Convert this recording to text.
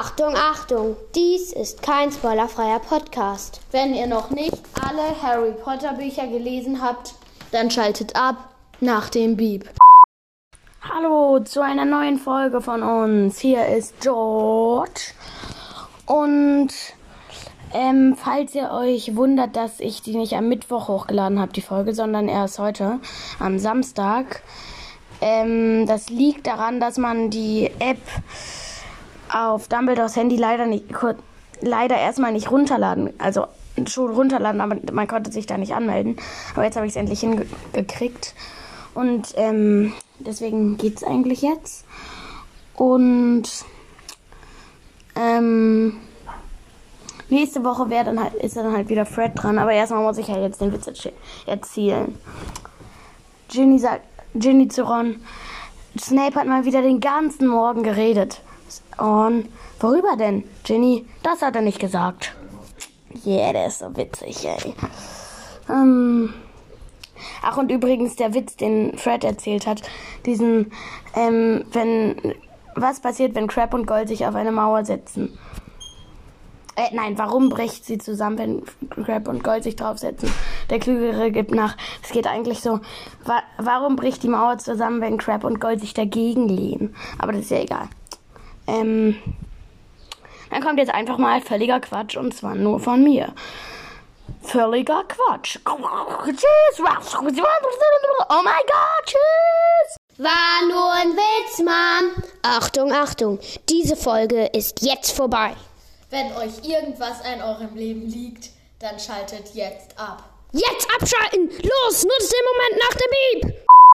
Achtung, Achtung, dies ist kein spoilerfreier Podcast. Wenn ihr noch nicht alle Harry Potter Bücher gelesen habt, dann schaltet ab nach dem Beep. Hallo zu einer neuen Folge von uns. Hier ist George. Und ähm, falls ihr euch wundert, dass ich die nicht am Mittwoch hochgeladen habe, die Folge, sondern erst heute, am Samstag, ähm, das liegt daran, dass man die App auf Dumbledores Handy leider nicht leider erstmal nicht runterladen. Also schon runterladen, aber man konnte sich da nicht anmelden. Aber jetzt habe ich es endlich hingekriegt. Und ähm, deswegen es eigentlich jetzt. Und ähm, nächste Woche dann halt, ist dann halt wieder Fred dran. Aber erstmal muss ich halt jetzt den Witz erzählen. Ginny sagt, Ginny zu Ron, Snape hat mal wieder den ganzen Morgen geredet. Und worüber denn? Ginny, das hat er nicht gesagt. Yeah, der ist so witzig, ey. Ähm. Ach, und übrigens der Witz, den Fred erzählt hat, diesen, ähm, wenn, was passiert, wenn Crab und Gold sich auf eine Mauer setzen? Äh, nein, warum bricht sie zusammen, wenn Crab und Gold sich draufsetzen? Der Klügere gibt nach. Es geht eigentlich so, wa warum bricht die Mauer zusammen, wenn Crab und Gold sich dagegen lehnen? Aber das ist ja egal. Ähm, dann kommt jetzt einfach mal völliger Quatsch und zwar nur von mir. Völliger Quatsch. Tschüss. Oh mein Gott, tschüss. War nur ein Witz, Mom. Achtung, Achtung. Diese Folge ist jetzt vorbei. Wenn euch irgendwas an eurem Leben liegt, dann schaltet jetzt ab. Jetzt abschalten! Los, nutzt den Moment nach dem Beep!